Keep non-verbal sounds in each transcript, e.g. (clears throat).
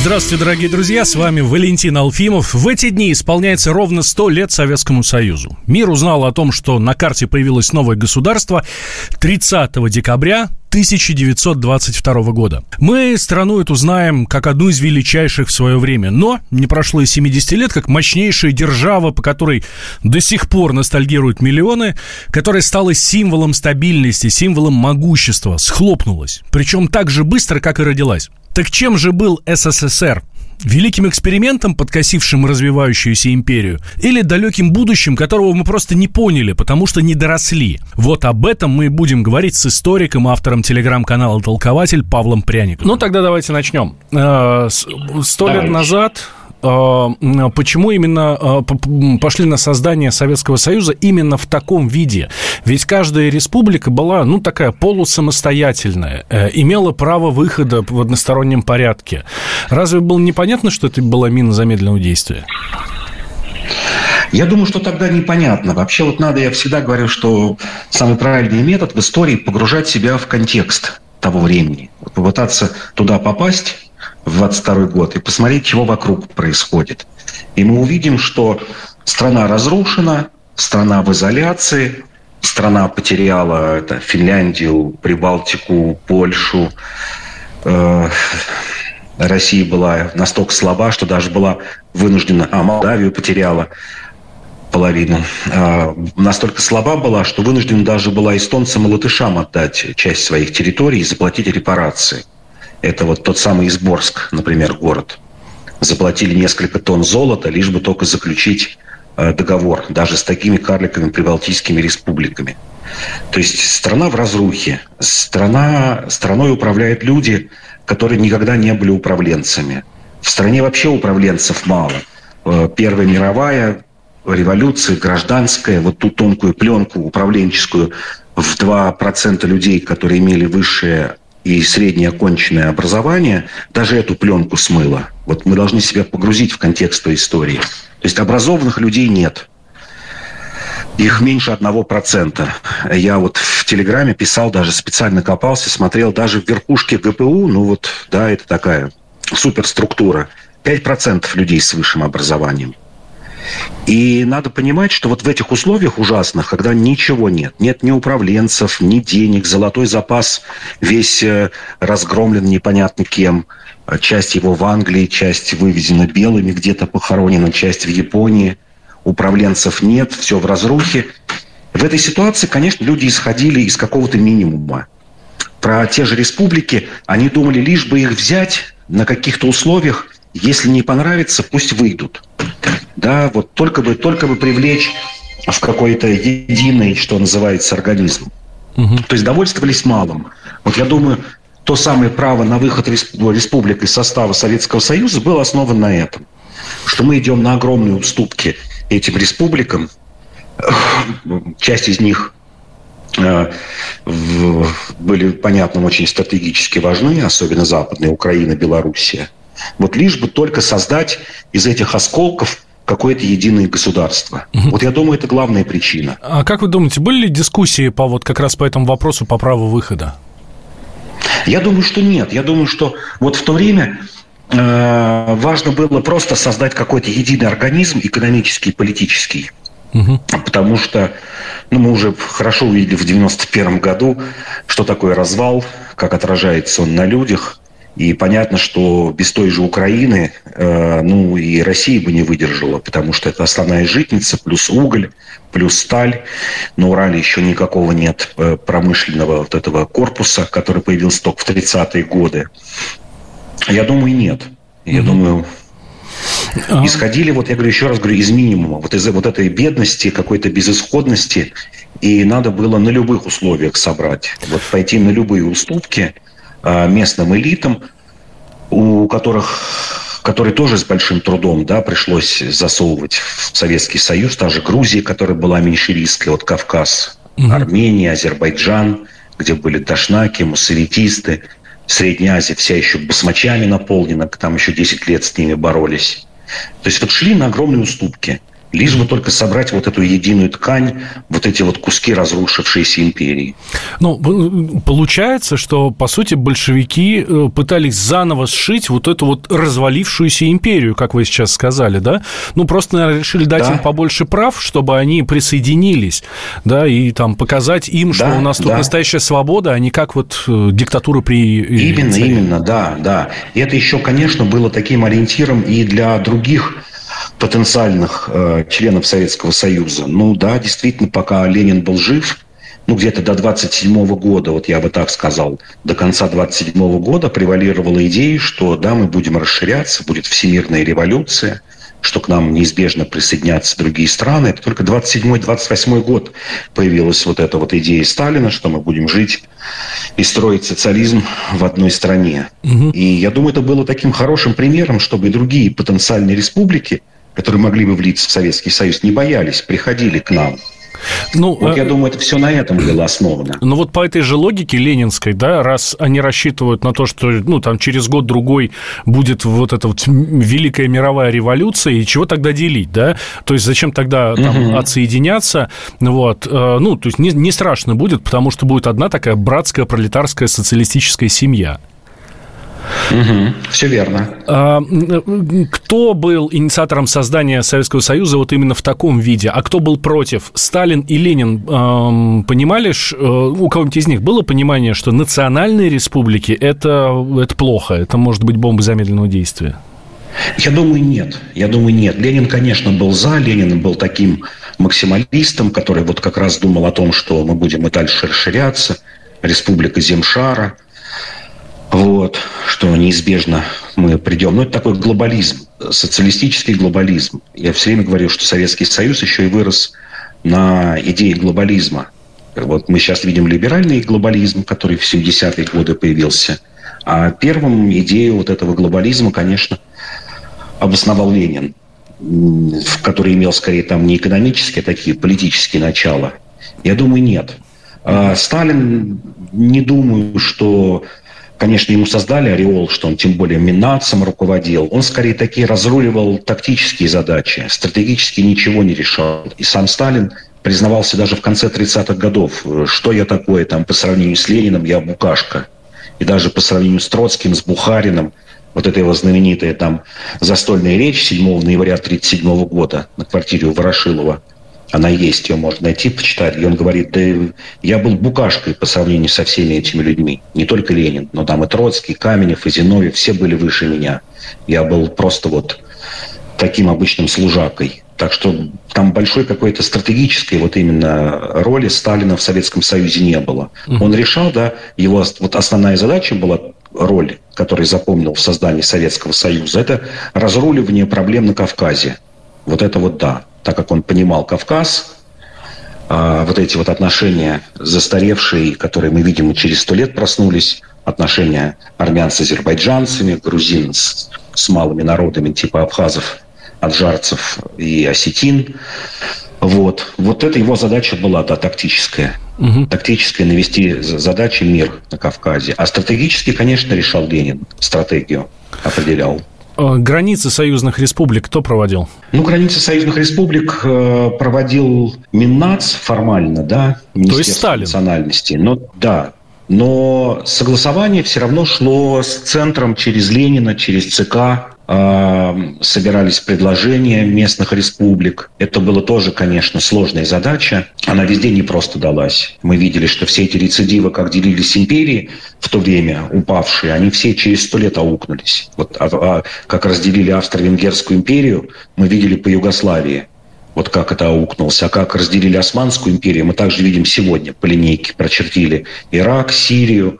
Здравствуйте, дорогие друзья, с вами Валентин Алфимов. В эти дни исполняется ровно 100 лет Советскому Союзу. Мир узнал о том, что на карте появилось новое государство 30 декабря 1922 года. Мы страну эту знаем как одну из величайших в свое время, но не прошло и 70 лет, как мощнейшая держава, по которой до сих пор ностальгируют миллионы, которая стала символом стабильности, символом могущества, схлопнулась. Причем так же быстро, как и родилась. Так чем же был СССР? Великим экспериментом, подкосившим развивающуюся империю, или далеким будущим, которого мы просто не поняли, потому что не доросли? Вот об этом мы и будем говорить с историком, автором телеграм-канала «Толкователь» Павлом Пряником. Ну, тогда давайте начнем. Э, сто лет назад почему именно а, пошли на создание Советского Союза именно в таком виде? Ведь каждая республика была, ну, такая полусамостоятельная, э, имела право выхода в одностороннем порядке. Разве было непонятно, что это была мина замедленного действия? Я думаю, что тогда непонятно. Вообще вот надо, я всегда говорю, что самый правильный метод в истории погружать себя в контекст того времени. Попытаться туда попасть в 22 год и посмотреть, чего вокруг происходит. И мы увидим, что страна разрушена, страна в изоляции, страна потеряла это, Финляндию, Прибалтику, Польшу. Э, Россия была настолько слаба, что даже была вынуждена, а Молдавию потеряла половину. А, настолько слаба была, что вынуждена даже была эстонцам и латышам отдать часть своих территорий и заплатить репарации – это вот тот самый Изборск, например, город. Заплатили несколько тонн золота, лишь бы только заключить э, договор, даже с такими карликовыми прибалтийскими республиками. То есть страна в разрухе. Страна, страной управляют люди, которые никогда не были управленцами. В стране вообще управленцев мало. Э, Первая мировая, революция, гражданская, вот ту тонкую пленку управленческую в 2% людей, которые имели высшее и среднее оконченное образование даже эту пленку смыло. Вот мы должны себя погрузить в контекст той истории. То есть образованных людей нет. Их меньше одного процента. Я вот в Телеграме писал, даже специально копался, смотрел даже в верхушке ГПУ, ну вот, да, это такая суперструктура. 5% людей с высшим образованием – и надо понимать, что вот в этих условиях ужасных, когда ничего нет, нет ни управленцев, ни денег, золотой запас весь э, разгромлен непонятно кем, часть его в Англии, часть вывезена белыми, где-то похоронена, часть в Японии, управленцев нет, все в разрухе. В этой ситуации, конечно, люди исходили из какого-то минимума. Про те же республики они думали, лишь бы их взять на каких-то условиях, если не понравится, пусть выйдут да, вот только бы, только бы привлечь в какой-то единый, что называется, организм. Угу. То есть довольствовались малым. Вот я думаю, то самое право на выход республик из состава Советского Союза было основано на этом. Что мы идем на огромные уступки этим республикам. Часть из них э, были, понятно, очень стратегически важны, особенно Западная Украина, Белоруссия. Вот лишь бы только создать из этих осколков какое-то единое государство. Угу. Вот я думаю, это главная причина. А как вы думаете, были ли дискуссии по вот как раз по этому вопросу по праву выхода? Я думаю, что нет. Я думаю, что вот в то время э, важно было просто создать какой-то единый организм экономический и политический. Угу. Потому что ну, мы уже хорошо увидели в 91 году, что такое развал, как отражается он на людях. И понятно, что без той же Украины, э, ну и Россия бы не выдержала, потому что это основная житница, плюс уголь, плюс сталь. На Урале еще никакого нет э, промышленного вот этого корпуса, который появился только в 30-е годы. Я думаю, нет. Я mm думаю, а. исходили, вот я говорю, еще раз говорю, из минимума, вот из вот этой бедности, какой-то безысходности, и надо было на любых условиях собрать, вот пойти на любые уступки – местным элитам, у которых которые тоже с большим трудом да, пришлось засовывать в Советский Союз, та же Грузия, которая была меньшевистской, вот Кавказ, угу. Армения, Азербайджан, где были дашнаки, муссавитисты, Средняя Азия вся еще басмачами наполнена, там еще 10 лет с ними боролись. То есть вот шли на огромные уступки – лишь бы только собрать вот эту единую ткань, вот эти вот куски разрушившейся империи. Ну, получается, что, по сути, большевики э, пытались заново сшить вот эту вот развалившуюся империю, как вы сейчас сказали, да? Ну, просто, наверное, решили дать да. им побольше прав, чтобы они присоединились, да, и там показать им, что да, у нас тут да. настоящая свобода, а не как вот э, диктатура при... Именно, именно, да, да. И это еще, конечно, было таким ориентиром и для других потенциальных э, членов Советского Союза. Ну да, действительно, пока Ленин был жив, ну где-то до 27 года, вот я бы так сказал, до конца 27 года превалировала идея, что да, мы будем расширяться, будет всемирная революция, что к нам неизбежно присоединятся другие страны. Это только 27-28 год появилась вот эта вот идея Сталина, что мы будем жить и строить социализм в одной стране. Угу. И я думаю, это было таким хорошим примером, чтобы и другие потенциальные республики – которые могли бы влиться в Советский Союз, не боялись, приходили к нам. Ну, вот я э, думаю, это все на этом было основано. Ну вот по этой же логике ленинской, да, раз они рассчитывают на то, что ну там через год-другой будет вот эта вот великая мировая революция, и чего тогда делить, да? То есть зачем тогда там угу. отсоединяться? Вот, э, ну, то есть не, не страшно будет, потому что будет одна такая братская пролетарская социалистическая семья. Угу, все верно. А, кто был инициатором создания Советского Союза вот именно в таком виде? А кто был против? Сталин и Ленин эм, понимали, ш, э, у кого-нибудь из них было понимание, что национальные республики это, это плохо, это может быть бомба замедленного действия? Я думаю, нет. Я думаю, нет. Ленин, конечно, был за. Ленин был таким максималистом, который вот как раз думал о том, что мы будем и дальше расширяться. Республика Земшара – вот, что неизбежно мы придем. Но это такой глобализм, социалистический глобализм. Я все время говорю, что Советский Союз еще и вырос на идее глобализма. Вот мы сейчас видим либеральный глобализм, который в 70-е годы появился. А первым идею вот этого глобализма, конечно, обосновал Ленин, который имел скорее там не экономические, а такие политические начала. Я думаю, нет. А Сталин, не думаю, что Конечно, ему создали ореол, что он тем более Минацем руководил. Он скорее такие разруливал тактические задачи, стратегически ничего не решал. И сам Сталин признавался даже в конце 30-х годов, что я такое там по сравнению с Лениным, я букашка. И даже по сравнению с Троцким, с Бухарином, вот эта его знаменитая там застольная речь 7 ноября 1937 года на квартире у Ворошилова – она есть, ее можно найти, почитать. И он говорит, да я был букашкой по сравнению со всеми этими людьми. Не только Ленин, но там и Троцкий, Каменев, и Зиновьев, все были выше меня. Я был просто вот таким обычным служакой. Так что там большой какой-то стратегической вот именно роли Сталина в Советском Союзе не было. Он решал, да, его вот основная задача была роль, которую запомнил в создании Советского Союза, это разруливание проблем на Кавказе. Вот это вот да так как он понимал Кавказ, а, вот эти вот отношения застаревшие, которые мы видим через сто лет проснулись, отношения армян с азербайджанцами, грузин с, с малыми народами типа абхазов, аджарцев и осетин. Вот. вот это его задача была, да, тактическая. Угу. Тактическая навести задачи мир на Кавказе. А стратегически, конечно, решал Ленин, стратегию определял. Э, границы союзных республик кто проводил? Ну, границы союзных республик э, проводил Миннац формально, да, Министерство То есть Сталин. национальности. Но, да, но согласование все равно шло с центром через Ленина, через ЦК собирались предложения местных республик. Это было тоже, конечно, сложная задача. Она везде не просто далась. Мы видели, что все эти рецидивы, как делились империи в то время, упавшие, они все через сто лет аукнулись. Вот а, а, как разделили Австро-Венгерскую империю, мы видели по Югославии. Вот как это аукнулось. А как разделили Османскую империю, мы также видим сегодня по линейке. Прочертили Ирак, Сирию,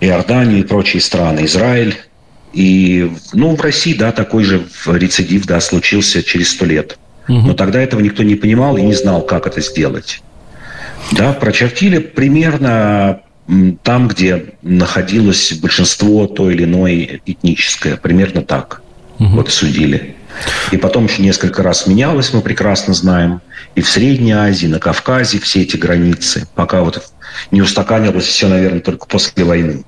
Иорданию и прочие страны, Израиль. И, ну, в России, да, такой же рецидив, да, случился через сто лет. Угу. Но тогда этого никто не понимал и не знал, как это сделать. Да, прочертили примерно там, где находилось большинство то или иное этническое. Примерно так. Угу. Вот судили. И потом еще несколько раз менялось, мы прекрасно знаем. И в Средней Азии, на Кавказе все эти границы. Пока вот не устаканилось все, наверное, только после войны.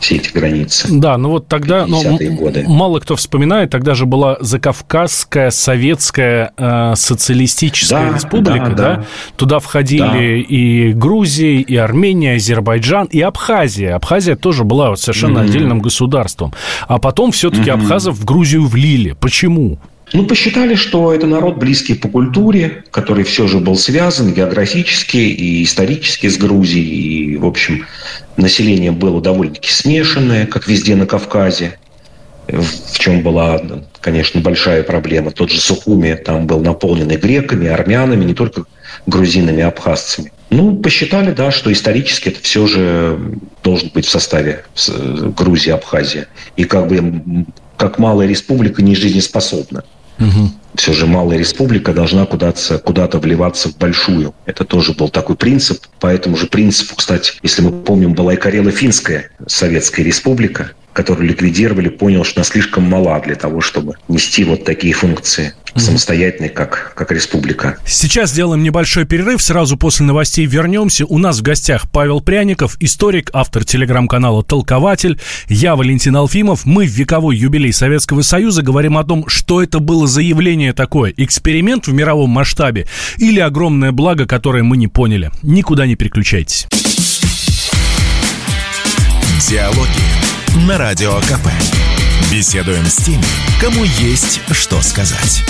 Все эти границы. Да, ну вот тогда ну, годы. мало кто вспоминает, тогда же была Закавказская Советская э, Социалистическая да, Республика, да, да? да? Туда входили да. и Грузия, и Армения, и Азербайджан, и Абхазия. Абхазия тоже была совершенно mm-hmm. отдельным государством. А потом все-таки mm-hmm. абхазов в Грузию влили. Почему? Ну, посчитали, что это народ близкий по культуре, который все же был связан географически и исторически с Грузией. И, в общем, население было довольно-таки смешанное, как везде на Кавказе, в чем была, конечно, большая проблема. Тот же Сухуми там был наполненный греками, армянами, не только грузинами, абхазцами. Ну, посчитали, да, что исторически это все же должен быть в составе Грузии, Абхазия. И как бы как малая республика не жизнеспособна. Угу. Все же малая республика должна куда-то куда вливаться в большую. Это тоже был такой принцип. По этому же принципу, кстати, если мы помним, была и Карело-Финская Советская Республика, которую ликвидировали, понял, что она слишком мала для того, чтобы нести вот такие функции самостоятельной, как, как республика. Сейчас сделаем небольшой перерыв. Сразу после новостей вернемся. У нас в гостях Павел Пряников, историк, автор телеграм-канала «Толкователь». Я Валентин Алфимов. Мы в вековой юбилей Советского Союза говорим о том, что это было за явление такое. Эксперимент в мировом масштабе или огромное благо, которое мы не поняли. Никуда не переключайтесь. Диалоги на Радио КП. Беседуем с теми, кому есть что сказать.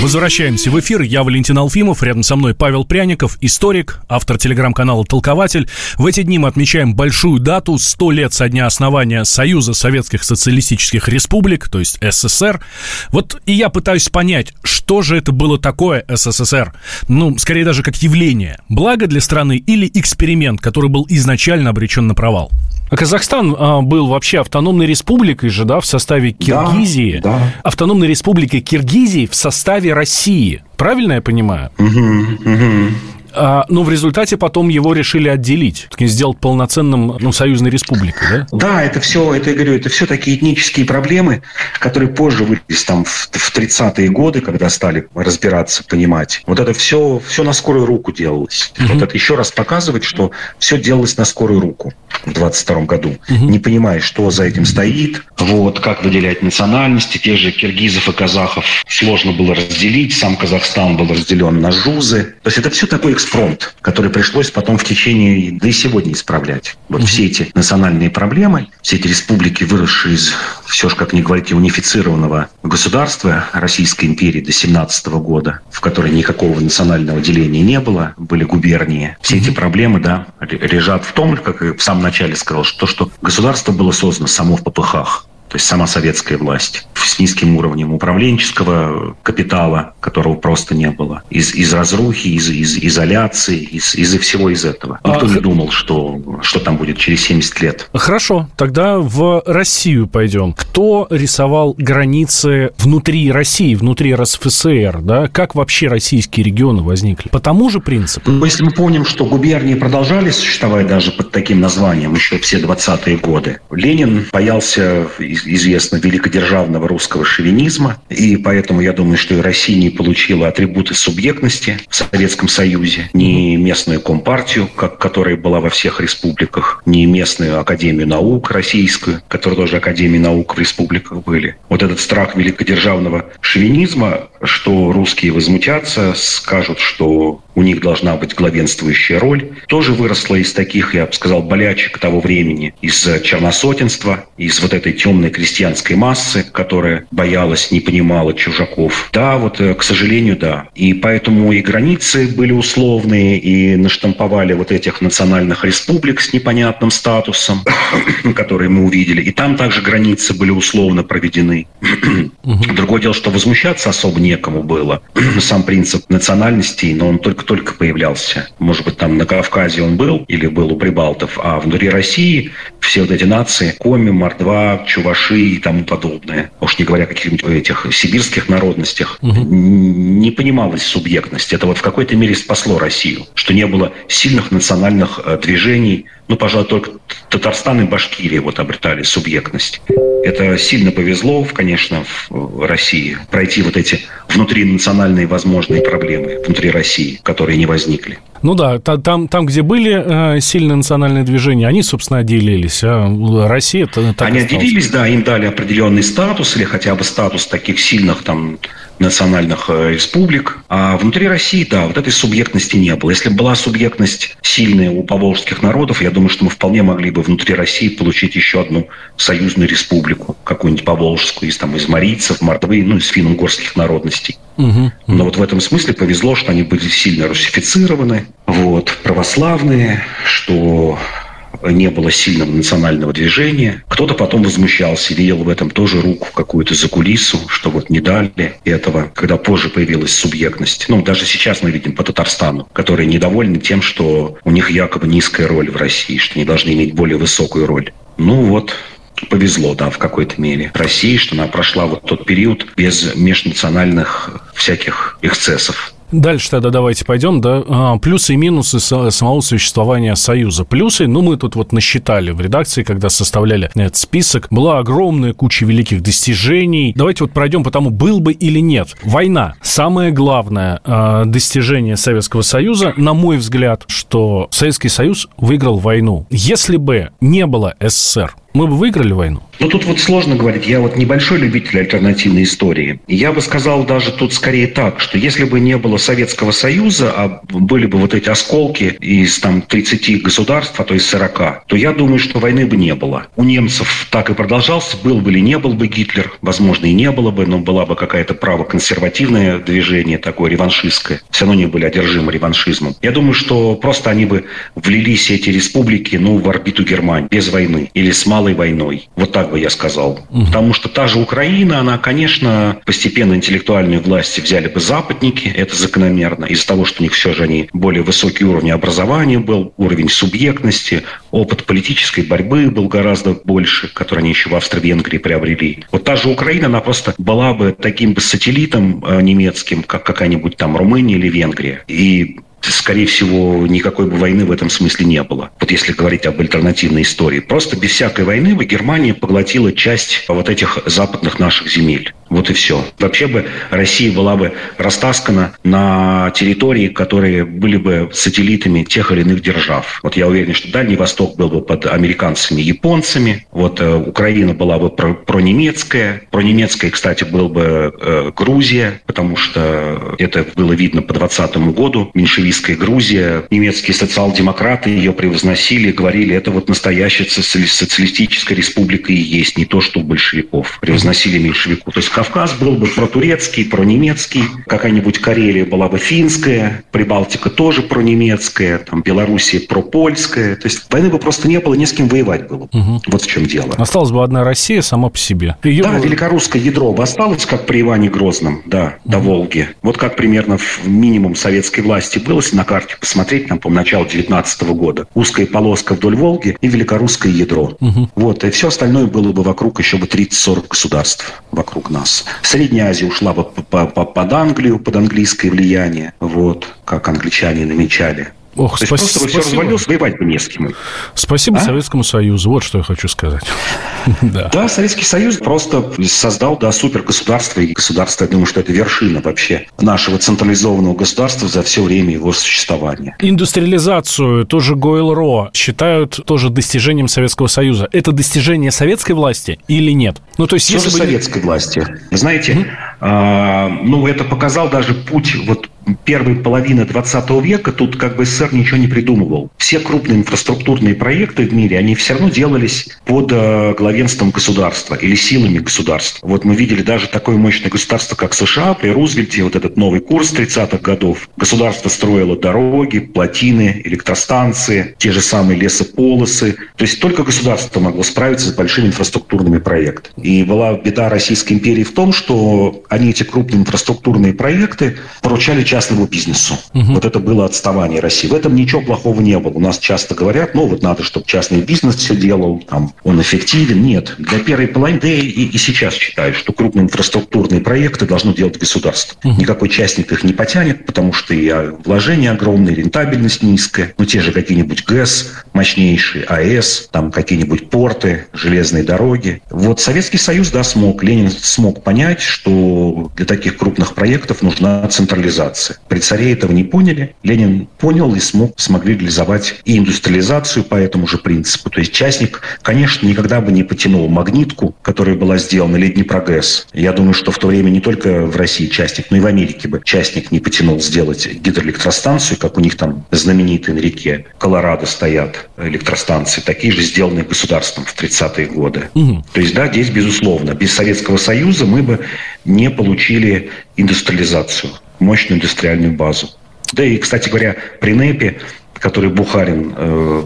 Возвращаемся в эфир. Я Валентин Алфимов, рядом со мной Павел Пряников, историк, автор телеграм-канала «Толкователь». В эти дни мы отмечаем большую дату, 100 лет со дня основания Союза Советских Социалистических Республик, то есть СССР. Вот и я пытаюсь понять, что же это было такое СССР? Ну, скорее даже как явление. Благо для страны или эксперимент, который был изначально обречен на провал? А Казахстан а, был вообще автономной республикой же, да, в составе Киргизии. Да, да. Автономной республикой Киргизии в составе России. Правильно я понимаю? Угу, угу. А, но в результате потом его решили отделить, сделать полноценным ну, союзной республикой, да? Да, это все, это я говорю, это все такие этнические проблемы, которые позже вылез там в, в 30-е годы, когда стали разбираться, понимать. Вот это все, все на скорую руку делалось. Угу. Вот это еще раз показывает, что все делалось на скорую руку в 22 году. Угу. Не понимая, что за этим стоит, вот, как выделять национальности, тех же киргизов и казахов сложно было разделить, сам Казахстан был разделен на жузы. То есть это все такой экспромт, который пришлось потом в течение, да и сегодня исправлять. Вот угу. все эти национальные проблемы, все эти республики, выросшие из, все же, как ни говорите, унифицированного государства Российской империи до 17 года, в которой никакого национального деления не было, были губернии. Все угу. эти проблемы, да, лежат в том, как и в самом начале сказал, что то, что государство было создано само в попыхах то есть сама советская власть, с низким уровнем управленческого капитала, которого просто не было, из, из разрухи, из, из изоляции, из, из всего из этого. Никто а, не думал, что, что там будет через 70 лет. Хорошо, тогда в Россию пойдем. Кто рисовал границы внутри России, внутри РСФСР, да? Как вообще российские регионы возникли? По тому же принципу? Ну, если мы помним, что губернии продолжали существовать даже под таким названием еще все 20-е годы, Ленин боялся известно, великодержавного русского шовинизма. И поэтому я думаю, что и Россия не получила атрибуты субъектности в Советском Союзе, ни местную компартию, как, которая была во всех республиках, ни местную Академию наук российскую, которая тоже Академии наук в республиках были. Вот этот страх великодержавного шовинизма, что русские возмутятся, скажут, что у них должна быть главенствующая роль, тоже выросла из таких, я бы сказал, болячек того времени, из черносотенства, из вот этой темной крестьянской массы, которая боялась, не понимала чужаков. Да, вот, э, к сожалению, да. И поэтому и границы были условные, и наштамповали вот этих национальных республик с непонятным статусом, (coughs) которые мы увидели. И там также границы были условно проведены. Другое дело, что возмущаться особо некому было. (clears throat) Сам принцип национальностей, но он только только-только появлялся. Может быть, там на Кавказе он был или был у прибалтов, а внутри России все вот эти нации, Коми, Мордва, Чуваши и тому подобное, уж не говоря о каких-нибудь этих сибирских народностях, угу. не понималась субъектность. Это вот в какой-то мере спасло Россию, что не было сильных национальных э, движений, ну, пожалуй, только Татарстан и Башкирия вот обретали субъектность. Это сильно повезло, конечно, в России пройти вот эти внутринациональные возможные проблемы внутри России, которые не возникли. Ну да, там, там где были э, сильные национальные движения, они, собственно, отделились. А Россия так Они отделились, да, им дали определенный статус или хотя бы статус таких сильных там национальных э, республик. А внутри России, да, вот этой субъектности не было. Если бы была субъектность сильная у поволжских народов, я думаю, что мы вполне могли бы внутри России получить еще одну союзную республику, какую-нибудь поволжскую, из, там, из марийцев, мордвы, ну, из финно-угорских народностей. Угу, Но вот в этом смысле повезло, что они были сильно русифицированы, вот, православные, что не было сильного национального движения. Кто-то потом возмущался, видел в этом тоже руку какую-то за кулису, что вот не дали этого, когда позже появилась субъектность. Ну, даже сейчас мы видим по Татарстану, которые недовольны тем, что у них якобы низкая роль в России, что они должны иметь более высокую роль. Ну вот, повезло, да, в какой-то мере России, что она прошла вот тот период без межнациональных всяких эксцессов. Дальше тогда давайте пойдем, да, а, плюсы и минусы самого существования Союза. Плюсы, ну, мы тут вот насчитали в редакции, когда составляли этот список, была огромная куча великих достижений. Давайте вот пройдем по тому, был бы или нет. Война. Самое главное э, достижение Советского Союза, на мой взгляд, что Советский Союз выиграл войну. Если бы не было СССР, мы бы выиграли войну? Ну, тут вот сложно говорить. Я вот небольшой любитель альтернативной истории. Я бы сказал даже тут скорее так, что если бы не было Советского Союза, а были бы вот эти осколки из там 30 государств, а то из 40, то я думаю, что войны бы не было. У немцев так и продолжался. Был бы или не был бы Гитлер. Возможно, и не было бы, но была бы какая-то правоконсервативное движение такое реваншистское. Все равно не были одержимы реваншизмом. Я думаю, что просто они бы влились, эти республики, ну, в орбиту Германии без войны или с малой малой войной. Вот так бы я сказал. Угу. Потому что та же Украина, она, конечно, постепенно интеллектуальные власти взяли бы западники, это закономерно, из-за того, что у них все же они более высокий уровень образования был, уровень субъектности, опыт политической борьбы был гораздо больше, который они еще в Австро-Венгрии приобрели. Вот та же Украина, она просто была бы таким бы сателлитом э, немецким, как какая-нибудь там Румыния или Венгрия. И скорее всего, никакой бы войны в этом смысле не было. Вот если говорить об альтернативной истории. Просто без всякой войны бы Германия поглотила часть вот этих западных наших земель. Вот и все. Вообще бы Россия была бы растаскана на территории, которые были бы сателлитами тех или иных держав. Вот я уверен, что Дальний Восток был бы под американцами, японцами. Вот э, Украина была бы про, пронемецкая. Пронемецкая, кстати, был бы э, Грузия, потому что это было видно по 20 году. Меньшевистская Грузия. Немецкие социал-демократы ее превозносили, говорили, это вот настоящая социалистическая республика и есть, не то, что большевиков. Превозносили меньшевиков. То есть Кавказ был бы про-турецкий, про-немецкий, какая-нибудь Карелия была бы финская, Прибалтика тоже про-немецкая, там Белоруссия про-польская. То есть войны бы просто не было, не с кем воевать было. Угу. Вот в чем дело. Осталась бы одна Россия сама по себе. Ее... Да, великорусское ядро бы осталось, как при Иване Грозном, да, угу. до Волги. Вот как примерно в минимум советской власти было, если на карте посмотреть, там, по началу 19 года. Узкая полоска вдоль Волги и великорусское ядро. Угу. Вот, и все остальное было бы вокруг еще бы 30-40 государств вокруг нас нас. Средняя Азия ушла бы под Англию, под английское влияние, вот, как англичане намечали. Ох, То спа- есть просто бы все развалилось, воевать бы не с кем. Спасибо а? Советскому Союзу, вот что я хочу сказать. (laughs) да. да, Советский Союз просто создал, да, супергосударство, и государство, я думаю, что это вершина вообще нашего централизованного государства за все время его существования. Индустриализацию, тоже Гойл-Ро, считают тоже достижением Советского Союза. Это достижение советской власти или нет? Ну, то есть, если бы... советской власти. Знаете, mm-hmm. А, ну, это показал даже путь вот первой половины 20 века тут как бы СССР ничего не придумывал. Все крупные инфраструктурные проекты в мире, они все равно делались под э, главенством государства или силами государства. Вот мы видели даже такое мощное государство, как США, при Рузвельте, вот этот новый курс 30-х годов. Государство строило дороги, плотины, электростанции, те же самые лесополосы. То есть только государство могло справиться с большими инфраструктурными проектами. И была беда Российской империи в том, что они эти крупные инфраструктурные проекты поручали частному бизнесу. Угу. Вот это было отставание России. В этом ничего плохого не было. У нас часто говорят, ну вот надо, чтобы частный бизнес все делал, там, он эффективен. Нет. Для первой половины, да и, и сейчас считаю, что крупные инфраструктурные проекты должно делать государство. Угу. Никакой частник их не потянет, потому что и вложения огромные, рентабельность низкая. Ну, те же какие-нибудь ГЭС мощнейшие, АЭС, там какие-нибудь порты, железные дороги. Вот Советский Союз, да, смог, Ленин смог понять, что для таких крупных проектов нужна централизация. При царе этого не поняли. Ленин понял и смог, смогли реализовать и индустриализацию по этому же принципу. То есть частник, конечно, никогда бы не потянул магнитку, которая была сделана, или Днепрогэс. Я думаю, что в то время не только в России частник, но и в Америке бы частник не потянул сделать гидроэлектростанцию, как у них там знаменитые на реке Колорадо стоят электростанции, такие же сделанные государством в 30-е годы. Угу. То есть, да, здесь, безусловно, без Советского Союза мы бы не получили индустриализацию, мощную индустриальную базу. Да и, кстати говоря, при НЭПе, который Бухарин э,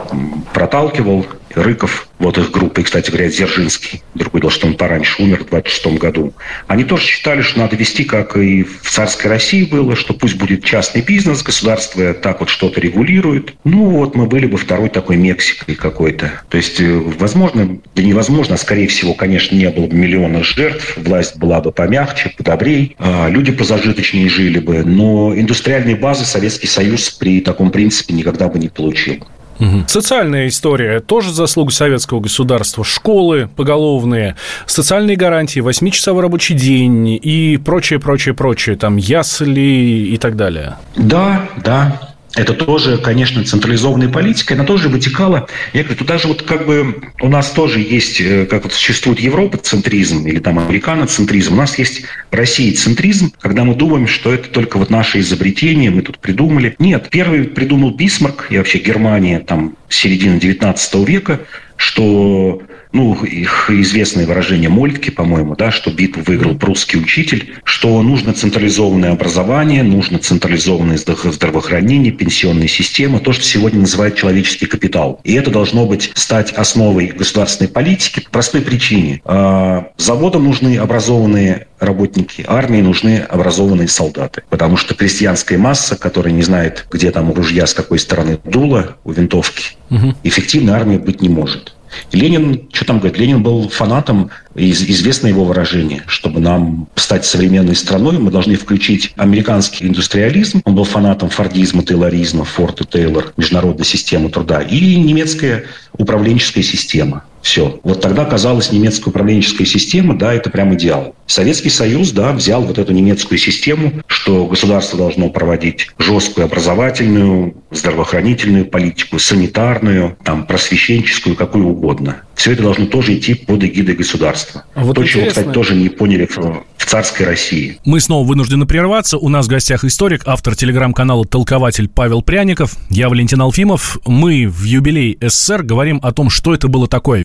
проталкивал, Рыков, вот их группа, и, кстати говоря, Дзержинский, другой был, что он пораньше умер в 26 году. Они тоже считали, что надо вести, как и в царской России было, что пусть будет частный бизнес, государство так вот что-то регулирует. Ну вот мы были бы второй такой Мексикой какой-то. То есть, э, возможно, да невозможно, а скорее всего, конечно, не было бы миллиона жертв, власть была бы помягче, подобрей, а люди позажиточнее жили бы, но индустриальной базы Советский Союз при таком принципе никогда бы не получил. Угу. Социальная история тоже заслуга советского государства. Школы поголовные, социальные гарантии, восьмичасовой рабочий день и прочее, прочее, прочее, там ясли и так далее. Да, да, это тоже, конечно, централизованная политика, она тоже вытекала. Я говорю, туда же вот как бы у нас тоже есть, э, как вот существует Европа-центризм или там американоцентризм, у нас есть Россия-центризм, когда мы думаем, что это только вот наше изобретение, мы тут придумали. Нет, первый придумал Бисмарк и вообще Германия там середины 19 века, что ну, их известное выражение Мольтке, по-моему, да, что битву выиграл прусский учитель, что нужно централизованное образование, нужно централизованное здравоохранение, пенсионная система, то, что сегодня называют человеческий капитал. И это должно быть стать основой государственной политики по простой причине. А, заводам нужны образованные работники, армии нужны образованные солдаты. Потому что крестьянская масса, которая не знает, где там ружья, с какой стороны дуло у винтовки, угу. эффективной армии быть не может. Ленин, что там говорит, Ленин был фанатом, из, известно его выражение, чтобы нам стать современной страной, мы должны включить американский индустриализм, он был фанатом фордизма, тейлоризма, Форд и Тейлор, международной системы труда, и немецкая управленческая система. Все. Вот тогда казалось немецкая управленческая система, да, это прям идеал. Советский Союз, да, взял вот эту немецкую систему, что государство должно проводить жесткую образовательную, здравоохранительную политику, санитарную, там, просвещенческую, какую угодно. Все это должно тоже идти под эгидой государства. А вот То, интересно. чего, кстати, тоже не поняли в, в царской России. Мы снова вынуждены прерваться. У нас в гостях историк, автор телеграм-канала «Толкователь» Павел Пряников. Я Валентин Алфимов. Мы в юбилей СССР говорим о том, что это было такое.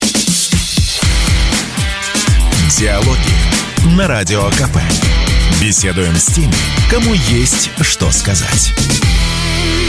Диалоги на Радио КП. Беседуем с теми, кому есть что сказать.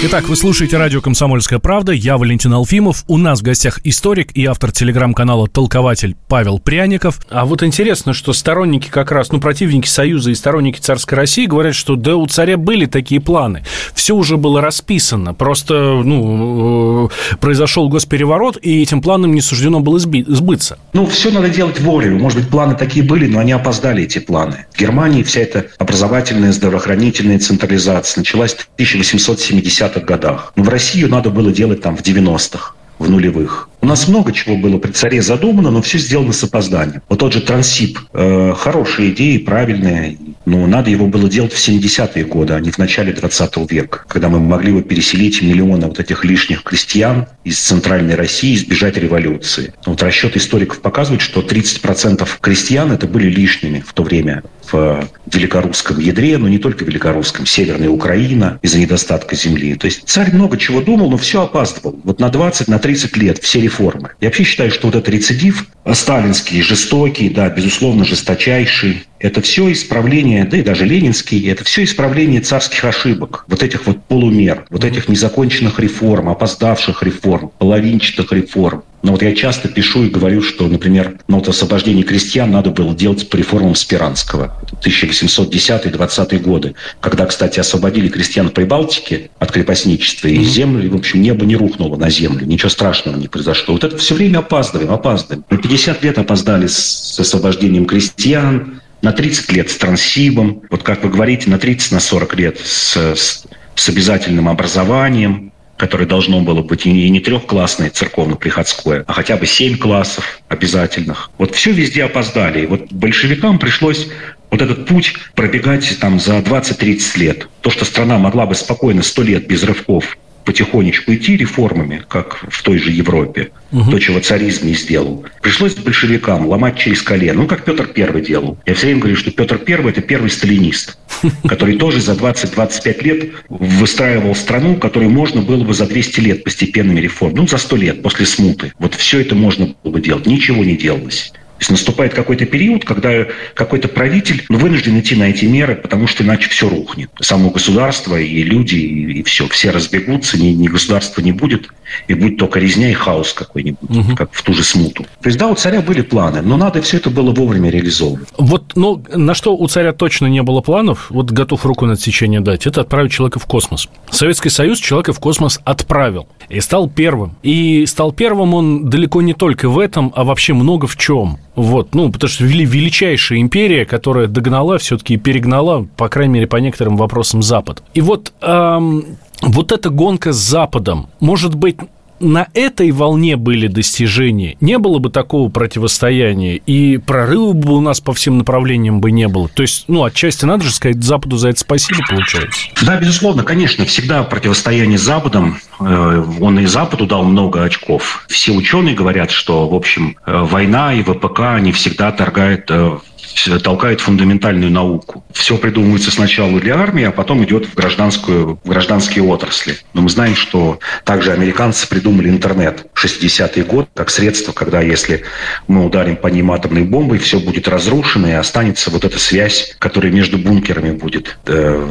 Итак, вы слушаете радио «Комсомольская правда». Я Валентин Алфимов. У нас в гостях историк и автор телеграм-канала «Толкователь» Павел Пряников. А вот интересно, что сторонники как раз, ну, противники Союза и сторонники царской России говорят, что да, у царя были такие планы. Все уже было расписано. Просто, ну, э, произошел госпереворот, и этим планам не суждено было сбыться. Ну, все надо делать вовремя. Может быть, планы такие были, но они опоздали, эти планы. В Германии вся эта образовательная, здравоохранительная централизация началась в 1870 80-х годах. В Россию надо было делать там в 90-х в нулевых. У нас много чего было при царе задумано, но все сделано с опозданием. Вот тот же Трансип. Э, хорошая идея, правильная, но надо его было делать в 70-е годы, а не в начале 20 века, когда мы могли бы переселить миллионы вот этих лишних крестьян из центральной России и избежать революции. Вот расчет историков показывает, что 30% крестьян это были лишними в то время в великорусском ядре, но не только великорусском, Северная Украина из-за недостатка земли. То есть царь много чего думал, но все опаздывал. Вот на 20, на 30 лет все реформы. Я вообще считаю, что вот этот рецидив сталинский, жестокий, да, безусловно, жесточайший, это все исправление, да и даже ленинский, это все исправление царских ошибок, вот этих вот полумер, вот этих незаконченных реформ, опоздавших реформ, половинчатых реформ. Но вот я часто пишу и говорю, что, например, ну, вот освобождение крестьян надо было делать по реформам Спиранского 1810-20 годы, когда, кстати, освободили крестьян в Прибалтике от крепостничества, и землю, в общем, небо не рухнуло на землю, ничего страшного не произошло. Вот это все время опаздываем, опаздываем. Мы 50 лет опоздали с освобождением крестьян, на 30 лет с трансибом, вот как вы говорите, на 30, на 40 лет с, с, с обязательным образованием, которое должно было быть и не трехклассное церковно-приходское, а хотя бы семь классов обязательных. Вот все везде опоздали. И вот большевикам пришлось вот этот путь пробегать там за 20-30 лет. То, что страна могла бы спокойно 100 лет без рывков потихонечку идти реформами, как в той же Европе, угу. то, чего царизм не сделал. Пришлось большевикам ломать через колено, ну, как Петр Первый делал. Я все время говорю, что Петр Первый – это первый сталинист, (laughs) который тоже за 20-25 лет выстраивал страну, которую можно было бы за 200 лет постепенными реформами, ну, за 100 лет после смуты. Вот все это можно было бы делать. Ничего не делалось есть наступает какой-то период, когда какой-то правитель ну, вынужден идти на эти меры, потому что иначе все рухнет. Само государство и люди, и, и все. Все разбегутся, ни, ни государства не будет, и будет только резня и хаос какой-нибудь, угу. как в ту же смуту. То есть, да, у царя были планы, но надо все это было вовремя реализовывать. Вот, ну, на что у царя точно не было планов, вот готов руку на отсечение дать, это отправить человека в космос. Советский Союз человека в космос отправил и стал первым. И стал первым он далеко не только в этом, а вообще много в чем. Вот, ну, потому что величайшая империя, которая догнала, все-таки перегнала, по крайней мере, по некоторым вопросам Запад. И вот эм, вот эта гонка с Западом, может быть, на этой волне были достижения, не было бы такого противостояния, и прорыва бы у нас по всем направлениям бы не было. То есть, ну, отчасти надо же сказать Западу за это спасибо, получается. Да, безусловно, конечно, всегда противостояние с Западом, э, он и Западу дал много очков. Все ученые говорят, что, в общем, э, война и ВПК, они всегда торгают э, толкает фундаментальную науку. Все придумывается сначала для армии, а потом идет в, гражданскую, в гражданские отрасли. Но мы знаем, что также американцы придумали интернет в 60-й год как средство, когда если мы ударим по ним атомной бомбой, все будет разрушено, и останется вот эта связь, которая между бункерами будет. Э,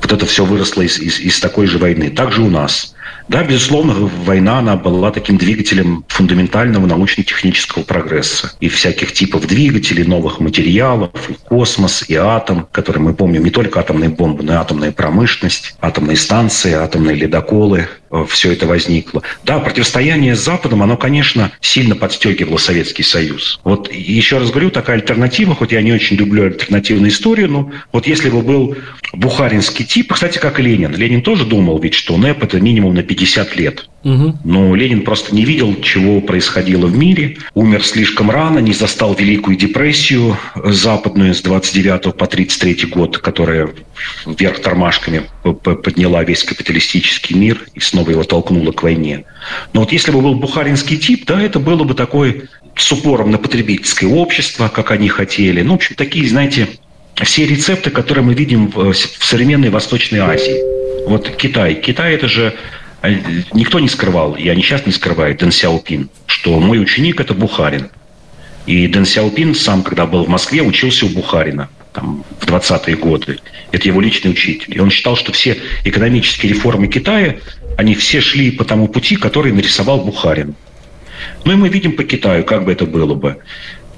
вот это все выросло из, из, из такой же войны. Также у нас. Да, безусловно, война, она была таким двигателем фундаментального научно-технического прогресса. И всяких типов двигателей, новых материалов, и космос, и атом, который мы помним не только атомные бомбы, но и атомная промышленность, атомные станции, атомные ледоколы, э, все это возникло. Да, противостояние с Западом, оно, конечно, сильно подстегивало Советский Союз. Вот еще раз говорю, такая альтернатива, хоть я не очень люблю альтернативную историю, но вот если бы был бухаринский тип, кстати, как и Ленин. Ленин тоже думал ведь, что НЭП – это минимум на 50 лет. Угу. Но Ленин просто не видел, чего происходило в мире. Умер слишком рано, не застал Великую депрессию западную с 29 по 33 год, которая вверх тормашками подняла весь капиталистический мир и снова его толкнула к войне. Но вот если бы был бухаринский тип, да, это было бы такой с упором на потребительское общество, как они хотели. Ну, в общем, такие, знаете, все рецепты, которые мы видим в современной Восточной Азии. Вот Китай. Китай это же э, никто не скрывал, и они сейчас не скрывают, Дэн Сяопин, что мой ученик – это Бухарин. И Дэн Сяопин сам, когда был в Москве, учился у Бухарина там, в 20-е годы. Это его личный учитель. И он считал, что все экономические реформы Китая, они все шли по тому пути, который нарисовал Бухарин. Ну и мы видим по Китаю, как бы это было бы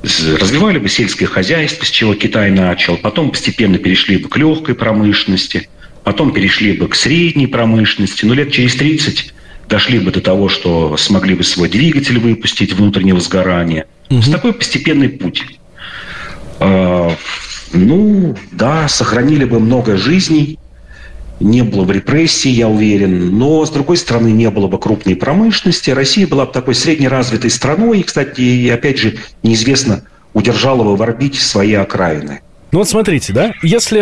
развивали бы сельское хозяйство, с чего Китай начал, потом постепенно перешли бы к легкой промышленности, потом перешли бы к средней промышленности, но лет через 30 дошли бы до того, что смогли бы свой двигатель выпустить внутреннего сгорания. Угу. Это такой постепенный путь. А, ну, да, сохранили бы много жизней, не было бы репрессий, я уверен, но, с другой стороны, не было бы крупной промышленности. Россия была бы такой среднеразвитой страной, и, кстати, опять же, неизвестно, удержала бы в орбите свои окраины. Ну вот смотрите, да, если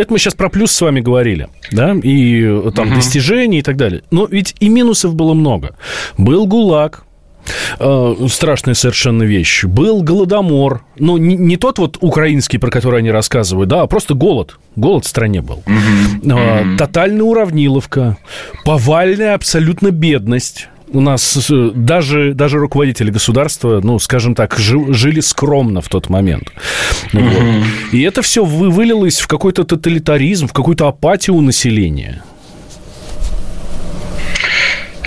это мы сейчас про плюс с вами говорили, да, и э, там угу. достижения и так далее, но ведь и минусов было много. Был ГУЛАГ, э, страшная совершенно вещь. Был голодомор. Ну, не, не тот вот украинский, про который они рассказывают, да, а просто голод. Голод в стране был. Mm-hmm. Э, тотальная уравниловка. Повальная абсолютно бедность у нас даже, даже руководители государства, ну, скажем так, жили скромно в тот момент. Mm-hmm. Вот. И это все вылилось в какой-то тоталитаризм, в какую-то апатию населения.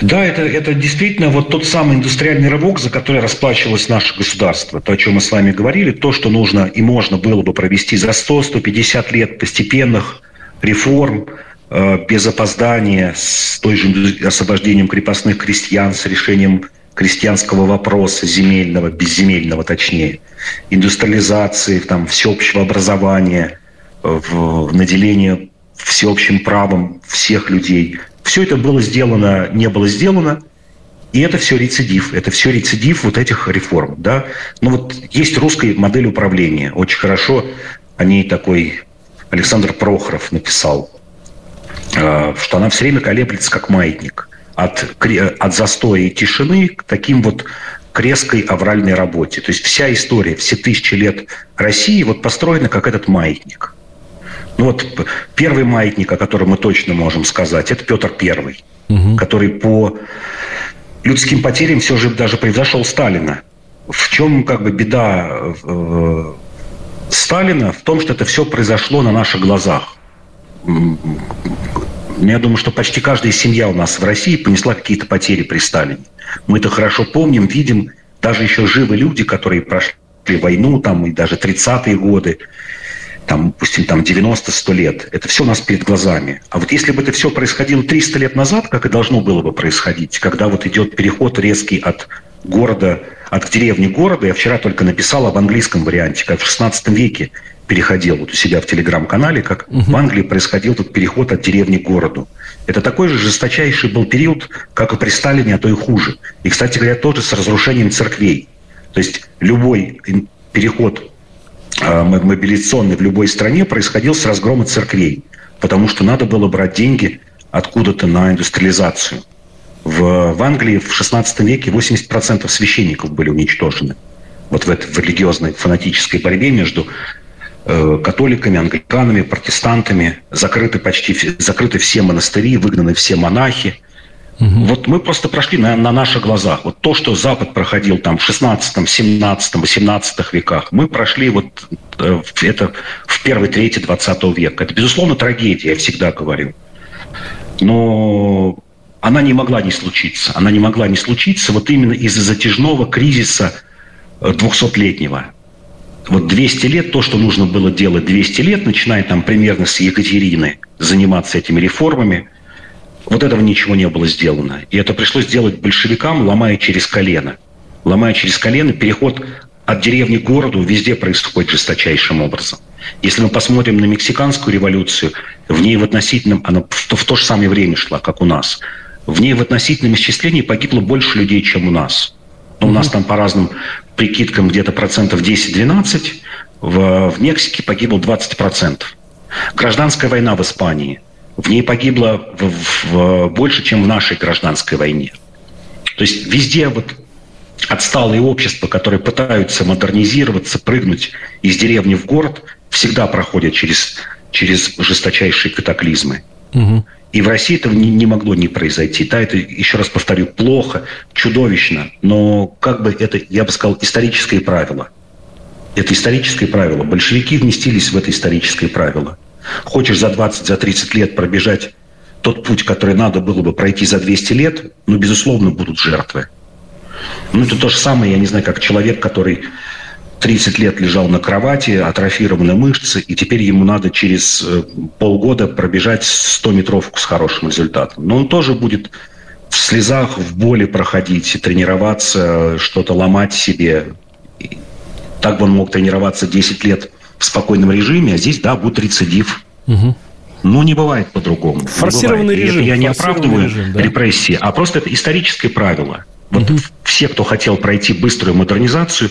Да, это, это действительно вот тот самый индустриальный рывок, за который расплачивалось наше государство. То, о чем мы с вами говорили, то, что нужно и можно было бы провести за 100-150 лет постепенных реформ, э, без опоздания, с той же освобождением крепостных крестьян, с решением крестьянского вопроса, земельного, безземельного точнее, индустриализации, там, всеобщего образования, в, в наделение всеобщим правом всех людей – Все это было сделано, не было сделано, и это все рецидив. Это все рецидив вот этих реформ. Да? Ну вот есть русская модель управления. Очень хорошо о ней такой Александр Прохоров написал, э, что она все время колеблется как маятник. От, от застоя и тишины к таким вот к резкой авральной работе. То есть вся история, все тысячи лет России вот построена как этот маятник. Ну вот первый маятник, о котором мы точно можем сказать, это Петр Первый, угу. который по людским потерям все же даже превзошел Сталина. В чем как бы беда э, Сталина? В том, что это все произошло на наших глазах. Я думаю, что почти каждая семья у нас в России понесла какие-то потери при Сталине. Мы это хорошо помним, видим. Даже еще живы люди, которые прошли войну, там, и даже 30-е годы, там, допустим, там 90-100 лет. Это все у нас перед глазами. А вот если бы это все происходило 300 лет назад, как и должно было бы происходить, когда вот идет переход резкий от города, от деревни города, я вчера только написал об английском варианте, как в 16 веке переходил вот у себя в телеграм-канале, как угу. в Англии происходил тут переход от деревни к городу. Это такой же жесточайший был период, как и при Сталине, а то и хуже. И, кстати говоря, тоже с разрушением церквей. То есть любой переход мобилизационный в любой стране происходил с разгрома церквей, потому что надо было брать деньги откуда-то на индустриализацию. В, в Англии в 16 веке 80% священников были уничтожены. Вот в этой религиозной фанатической борьбе между э, католиками, англиканами, протестантами. Закрыты почти закрыты все монастыри, выгнаны все монахи. Угу. Вот мы просто прошли на, на наших глазах. Вот то, что Запад проходил там в 16, 17, 18 веках, мы прошли вот э, это в первой трети 20 века. Это, безусловно, трагедия, я всегда говорю. Но она не могла не случиться. Она не могла не случиться вот именно из-за затяжного кризиса 200-летнего. Э, вот 200 лет, то, что нужно было делать 200 лет, начиная там примерно с Екатерины, заниматься этими реформами – вот этого ничего не было сделано. И это пришлось делать большевикам, ломая через колено. Ломая через колено, переход от деревни к городу везде происходит жесточайшим образом. Если мы посмотрим на мексиканскую революцию, в ней в относительном, она в то, в то же самое время шла, как у нас. В ней в относительном исчислении погибло больше людей, чем у нас. Но у нас там по разным прикидкам где-то процентов 10-12, в, в Мексике погибло 20 процентов. Гражданская война в Испании – в ней погибло в, в, больше, чем в нашей гражданской войне. То есть везде вот отсталые общества, которые пытаются модернизироваться, прыгнуть из деревни в город, всегда проходят через, через жесточайшие катаклизмы. Угу. И в России этого не, не могло не произойти. Да, это, еще раз повторю, плохо, чудовищно, но как бы это, я бы сказал, историческое правило. Это историческое правило. Большевики вместились в это историческое правило. Хочешь за 20, за 30 лет пробежать тот путь, который надо было бы пройти за 200 лет, ну, безусловно, будут жертвы. Ну, это то же самое, я не знаю, как человек, который 30 лет лежал на кровати, атрофированы мышцы, и теперь ему надо через э, полгода пробежать 100-метровку с хорошим результатом. Но он тоже будет в слезах, в боли проходить, тренироваться, что-то ломать себе. Так бы он мог тренироваться 10 лет – в спокойном режиме, а здесь, да, будет рецидив. Угу. Ну, не бывает по-другому. Форсированный режим. я не оправдываю режим, да? репрессии, а просто это историческое правило. Вот угу. все, кто хотел пройти быструю модернизацию,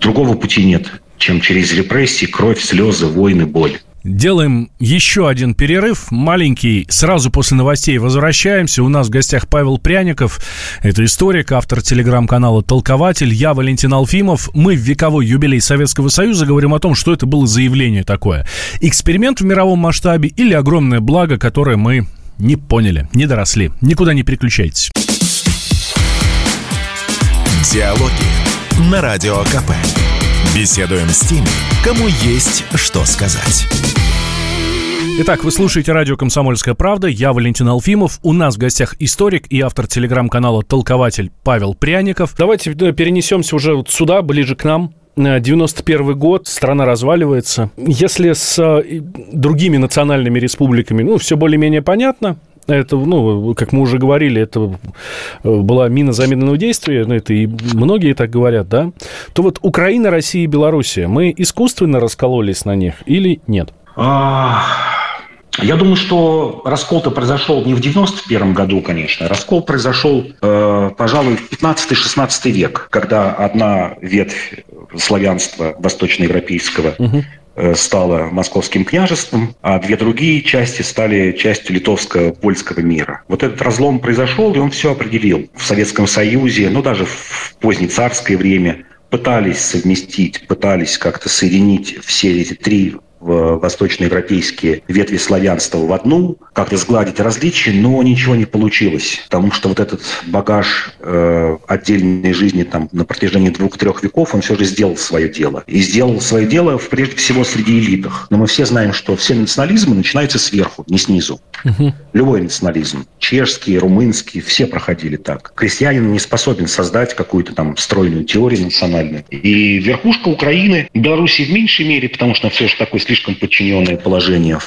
другого пути нет, чем через репрессии, кровь, слезы, войны, боль. Делаем еще один перерыв, маленький. Сразу после новостей возвращаемся. У нас в гостях Павел Пряников. Это историк, автор телеграм-канала «Толкователь». Я Валентин Алфимов. Мы в вековой юбилей Советского Союза говорим о том, что это было заявление такое. Эксперимент в мировом масштабе или огромное благо, которое мы не поняли, не доросли. Никуда не переключайтесь. Диалоги на Радио КП. Беседуем с теми, кому есть что сказать. Итак, вы слушаете радио «Комсомольская правда». Я Валентин Алфимов. У нас в гостях историк и автор телеграм-канала «Толкователь» Павел Пряников. Давайте перенесемся уже вот сюда, ближе к нам. 91 э, год, страна разваливается. Если с э, другими национальными республиками, ну, все более-менее понятно, это, ну, как мы уже говорили, это была мина замедленного действия, ну, это и многие так говорят, да, то вот Украина, Россия и Белоруссия, мы искусственно раскололись на них или нет? А, Я думаю, что раскол-то произошел не в 91 году, конечно. Раскол произошел, э, пожалуй, в 15-16 век, когда одна ветвь славянства восточноевропейского угу стала московским княжеством, а две другие части стали частью литовско-польского мира. Вот этот разлом произошел, и он все определил. В Советском Союзе, ну даже в позднецарское время пытались совместить, пытались как-то соединить все эти три в восточноевропейские ветви славянства в одну, как-то сгладить различия, но ничего не получилось, потому что вот этот багаж э, отдельной жизни там на протяжении двух-трех веков, он все же сделал свое дело. И сделал свое дело прежде всего среди элитах. Но мы все знаем, что все национализмы начинаются сверху, не снизу. Угу. Любой национализм, чешский, румынский, все проходили так. Крестьянин не способен создать какую-то там стройную теорию национальную. И верхушка Украины, Белоруссии в меньшей мере, потому что все же такой слишком подчиненное положение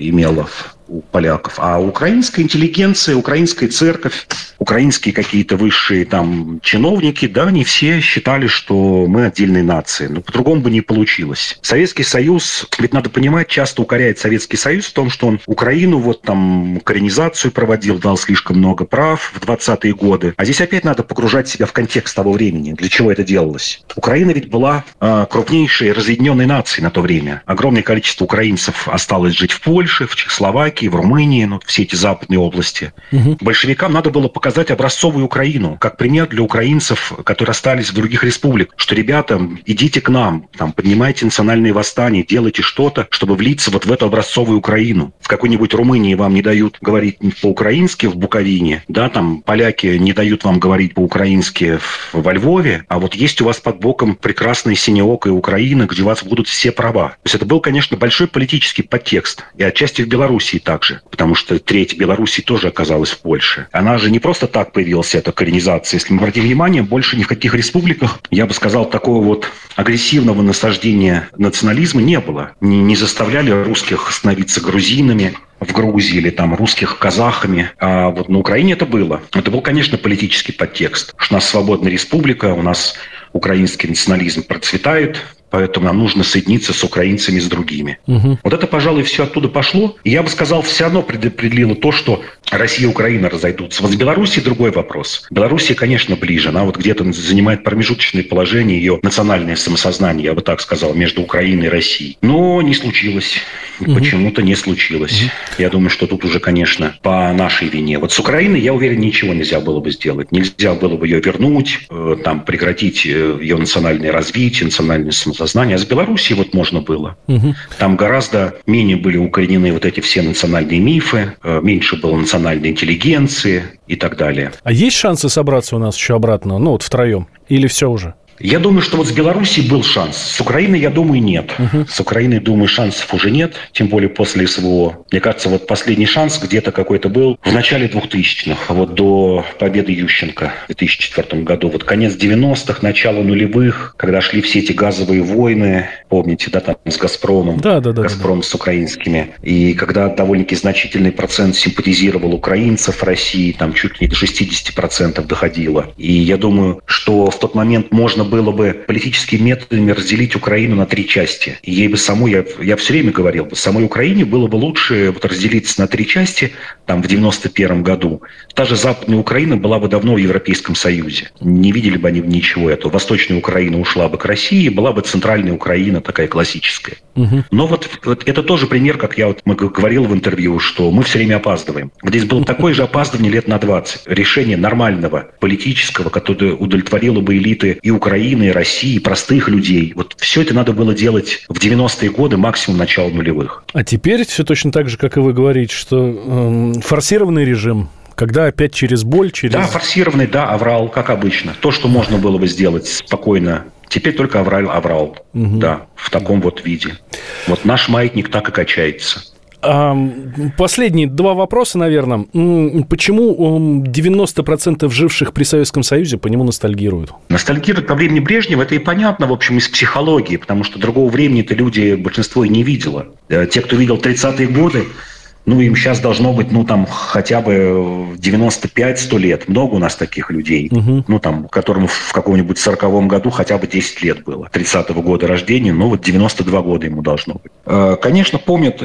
имела у поляков. А украинская интеллигенция, украинская церковь, украинские какие-то высшие там чиновники, да, они все считали, что мы отдельные нации. Но по-другому бы не получилось. Советский Союз, ведь надо понимать, часто укоряет Советский Союз в том, что он Украину вот там коренизацию проводил, дал слишком много прав в 20-е годы. А здесь опять надо погружать себя в контекст того времени, для чего это делалось. Украина ведь была э, крупнейшей разъединенной нацией на то время. Огромное количество украинцев осталось жить в Польше, в Чехословакии, в Румынии, ну, все эти западные области. Угу. Большевикам надо было показать образцовую Украину, как пример для украинцев, которые остались в других республиках, что, ребята, идите к нам, там, поднимайте национальные восстания, делайте что-то, чтобы влиться вот в эту образцовую Украину. В какой-нибудь Румынии вам не дают говорить по-украински в Буковине, да, там поляки не дают вам говорить по-украински во Львове, а вот есть у вас под боком прекрасная синеокая Украина, где у вас будут все права. То есть это был, конечно, большой политический подтекст. И отчасти в Белоруссии также. Потому что треть Белоруссии тоже оказалась в Польше. Она же не просто так появилась, эта коренизация. Если мы обратим внимание, больше ни в каких республиках, я бы сказал, такого вот агрессивного насаждения национализма не было. Не, не заставляли русских становиться грузинами, в Грузии или там русских казахами. А вот на Украине это было. Это был, конечно, политический подтекст. Что у нас свободная республика, у нас украинский национализм процветает, поэтому нам нужно соединиться с украинцами, с другими. Угу. Вот это, пожалуй, все оттуда пошло. И я бы сказал, все равно предопределило то, что Россия и Украина разойдутся. Вот с Белоруссией другой вопрос. Белоруссия, конечно, ближе. Она вот где-то занимает промежуточное положение, ее национальное самосознание, я бы так сказал, между Украиной и Россией. Но не случилось. Угу. Почему-то не случилось. Угу. Я думаю, что тут уже, конечно, по нашей вине. Вот с Украиной, я уверен, ничего нельзя было бы сделать. Нельзя было бы ее вернуть, э, там, прекратить э, ее национальное развитие, национальное самосознание. А с Белоруссией вот можно было. Угу. Там гораздо менее были укоренены вот эти все национальные мифы, э, меньше было национальной интеллигенции и так далее. А есть шансы собраться у нас еще обратно, ну вот втроем? Или все уже? Я думаю, что вот с Белоруссией был шанс. С Украиной, я думаю, нет. Угу. С Украиной, думаю, шансов уже нет, тем более после СВО. Мне кажется, вот последний шанс где-то какой-то был в начале 2000-х, вот до победы Ющенко в 2004 году. Вот конец 90-х, начало нулевых, когда шли все эти газовые войны, помните, да, там с «Газпромом», да, да, да, «Газпром» да, да. с украинскими, и когда довольно-таки значительный процент симпатизировал украинцев России, там чуть ли не до 60% доходило. И я думаю, что в тот момент можно было бы политическими методами разделить Украину на три части. Ей бы самой, я, я все время говорил, бы, самой Украине было бы лучше вот разделиться на три части, там, в 91 году. Та же Западная Украина была бы давно в Европейском Союзе. Не видели бы они ничего этого. Восточная Украина ушла бы к России, была бы Центральная Украина такая классическая. Угу. Но вот, вот это тоже пример, как я вот говорил в интервью, что мы все время опаздываем. Здесь было такое же опаздывание лет на 20. Решение нормального политического, которое удовлетворило бы элиты и Украины, Украины, России, простых людей. Вот все это надо было делать в 90-е годы, максимум начала нулевых. А теперь все точно так же, как и вы говорите, что э, форсированный режим, когда опять через боль, через... Да, форсированный, да, аврал, как обычно. То, что можно было бы сделать спокойно Теперь только аврал, аврал, угу. да, в таком вот виде. Вот наш маятник так и качается. Последние два вопроса, наверное. Почему 90% живших при Советском Союзе по нему ностальгируют? Ностальгируют по времени Брежнева, это и понятно, в общем, из психологии, потому что другого времени-то люди, большинство и не видело. Э, те, кто видел 30-е годы, ну, им сейчас должно быть, ну, там, хотя бы 95-100 лет. Много у нас таких людей. Угу. Ну, там, которым в каком-нибудь 40 году хотя бы 10 лет было. 30-го года рождения, ну, вот 92 года ему должно быть. Э, конечно, помнят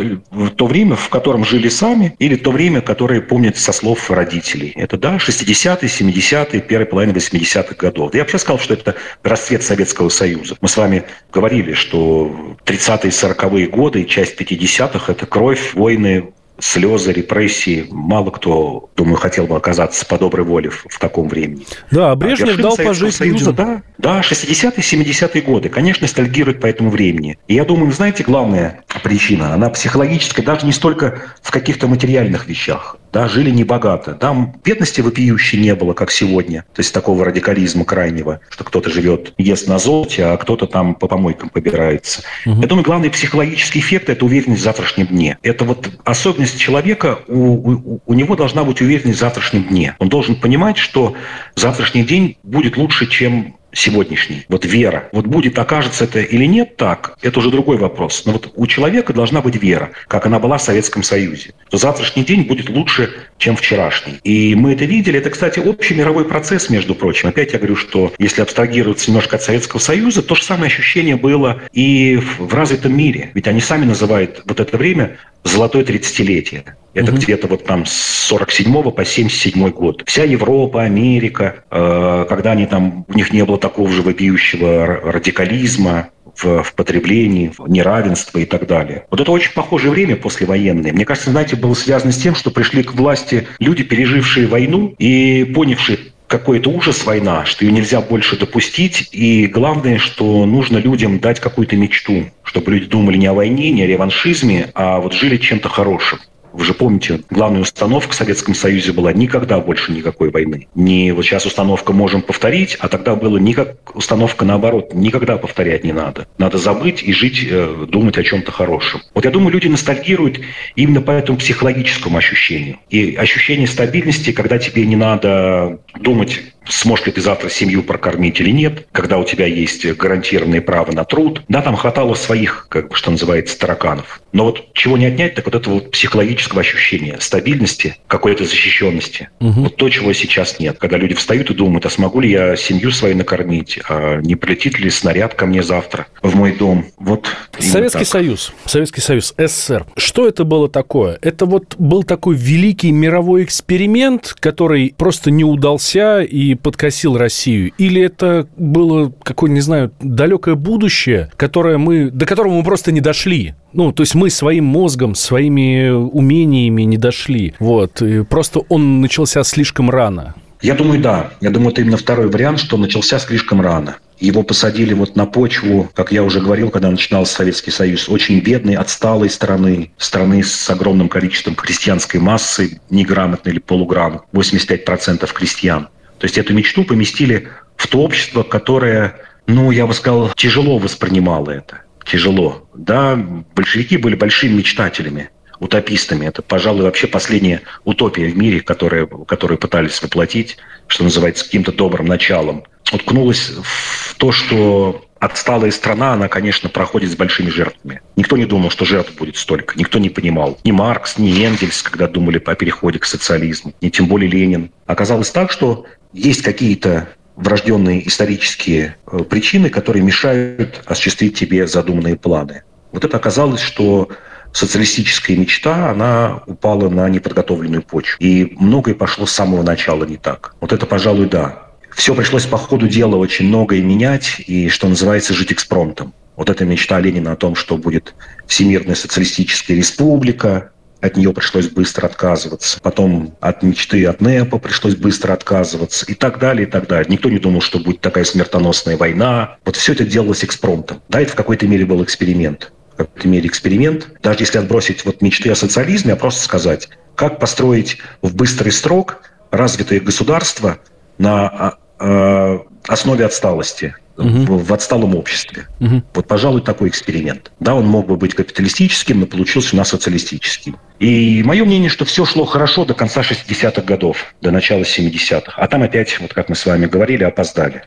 то время, в котором жили сами, или то время, которое помнят со слов родителей. Это, да, 60-е, 70-е, первая половина 80-х годов. Я вообще сказал, что это расцвет Советского Союза. Мы с вами говорили, что 30-е, 40-е годы и часть 50-х – это кровь, войны, слезы, репрессии. Мало кто, думаю, хотел бы оказаться по доброй воле в, в таком времени. Да, Брежнев а дал пожить Союза, да, да, 60-е, 70-е годы, конечно, ностальгирует по этому времени. И я думаю, знаете, главная причина, она психологическая, даже не столько в каких-то материальных вещах да, жили небогато. Там бедности вопиющей не было, как сегодня. То есть такого радикализма крайнего, что кто-то живет, ест на золоте, а кто-то там по помойкам побирается. Угу. Я думаю, главный психологический эффект – это уверенность в завтрашнем дне. Это вот особенность человека, у, у, у него должна быть уверенность в завтрашнем дне. Он должен понимать, что завтрашний день будет лучше, чем сегодняшний. Вот вера. Вот будет, окажется это или нет так, это уже другой вопрос. Но вот у человека должна быть вера, как она была в Советском Союзе. То завтрашний день будет лучше, чем вчерашний. И мы это видели. Это, кстати, общий мировой процесс, между прочим. Опять я говорю, что если абстрагироваться немножко от Советского Союза, то же самое ощущение было и в развитом мире. Ведь они сами называют вот это время золотое 30-летие. Это угу. где-то вот там с 47 по 77 год. Вся Европа, Америка, э, когда они там, у них не было такого же вопиющего радикализма, в, в потреблении, в неравенство и так далее. Вот это очень похожее время послевоенное. Мне кажется, знаете, было связано с тем, что пришли к власти люди, пережившие войну и понявшие, какой-то ужас война, что ее нельзя больше допустить. И главное, что нужно людям дать какую-то мечту, чтобы люди думали не о войне, не о реваншизме, а вот жили чем-то хорошим. Вы же помните, главная установка в Советском Союзе была никогда больше никакой войны. Не вот сейчас установка можем повторить, а тогда было никак установка наоборот, никогда повторять не надо. Надо забыть и жить, э, думать о чем-то хорошем. Вот я думаю, люди ностальгируют именно по этому психологическому ощущению. И ощущение стабильности, когда тебе не надо думать сможешь ли ты завтра семью прокормить или нет, когда у тебя есть гарантированное право на труд. Да, там хватало своих, как бы, что называется, тараканов. Но вот чего не отнять, так вот этого вот психологического ощущения стабильности, какой-то защищенности. Угу. Вот то, чего сейчас нет. Когда люди встают и думают, а смогу ли я семью свою накормить, а не прилетит ли снаряд ко мне завтра в мой дом. Вот Советский так. Союз, Советский Союз, СССР. Что это было такое? Это вот был такой великий мировой эксперимент, который просто не удался и подкосил Россию? Или это было какое, не знаю, далекое будущее, которое мы, до которого мы просто не дошли? Ну, то есть мы своим мозгом, своими умениями не дошли. Вот. И просто он начался слишком рано. Я думаю, да. Я думаю, это именно второй вариант, что начался слишком рано. Его посадили вот на почву, как я уже говорил, когда начинался Советский Союз, очень бедной, отсталой страны, страны с огромным количеством крестьянской массы, неграмотной или полуграмотной, 85% крестьян. То есть эту мечту поместили в то общество, которое, ну, я бы сказал, тяжело воспринимало это. Тяжело. Да, большевики были большими мечтателями, утопистами. Это, пожалуй, вообще последняя утопия в мире, которую, которую пытались воплотить, что называется, каким-то добрым началом. Уткнулась в то, что отсталая страна, она, конечно, проходит с большими жертвами. Никто не думал, что жертв будет столько. Никто не понимал. Ни Маркс, ни Энгельс, когда думали о переходе к социализму, ни тем более Ленин. Оказалось так, что есть какие-то врожденные исторические э, причины, которые мешают осуществить тебе задуманные планы. Вот это оказалось, что социалистическая мечта, она упала на неподготовленную почву. И многое пошло с самого начала не так. Вот это, пожалуй, да. Все пришлось по ходу дела очень многое менять и, что называется, жить экспромтом. Вот эта мечта Ленина о том, что будет Всемирная социалистическая республика, от нее пришлось быстро отказываться. Потом от мечты от НЭПа пришлось быстро отказываться. И так далее, и так далее. Никто не думал, что будет такая смертоносная война. Вот все это делалось экспромтом. Да, это в какой-то мере был эксперимент. В какой-то мере эксперимент. Даже если отбросить вот мечты о социализме, а просто сказать, как построить в быстрый срок развитое государство на а, основе отсталости угу. в, в отсталом обществе. Угу. Вот, пожалуй, такой эксперимент. Да, он мог бы быть капиталистическим, но получился у нас социалистическим. И мое мнение, что все шло хорошо до конца 60-х годов, до начала 70-х. А там опять, вот как мы с вами говорили, опоздали.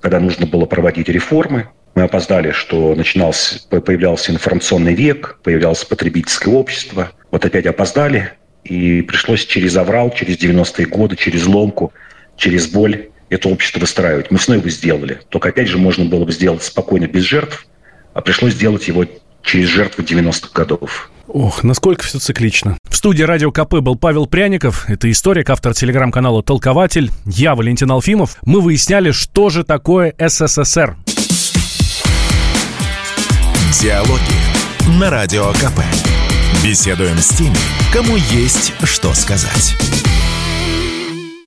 Когда нужно было проводить реформы, Мы опоздали, что начинался, появлялся информационный век, появлялось потребительское общество. Вот опять опоздали, и пришлось через аврал, через 90-е годы, через ломку, через боль это общество выстраивать. Мы снова его сделали. Только опять же можно было бы сделать спокойно, без жертв, а пришлось сделать его через жертвы 90-х годов. Ох, насколько все циклично. В студии Радио КП был Павел Пряников. Это историк, автор телеграм-канала «Толкователь». Я Валентин Алфимов. Мы выясняли, что же такое СССР. Диалоги на Радио КП. Беседуем с теми, кому есть что сказать.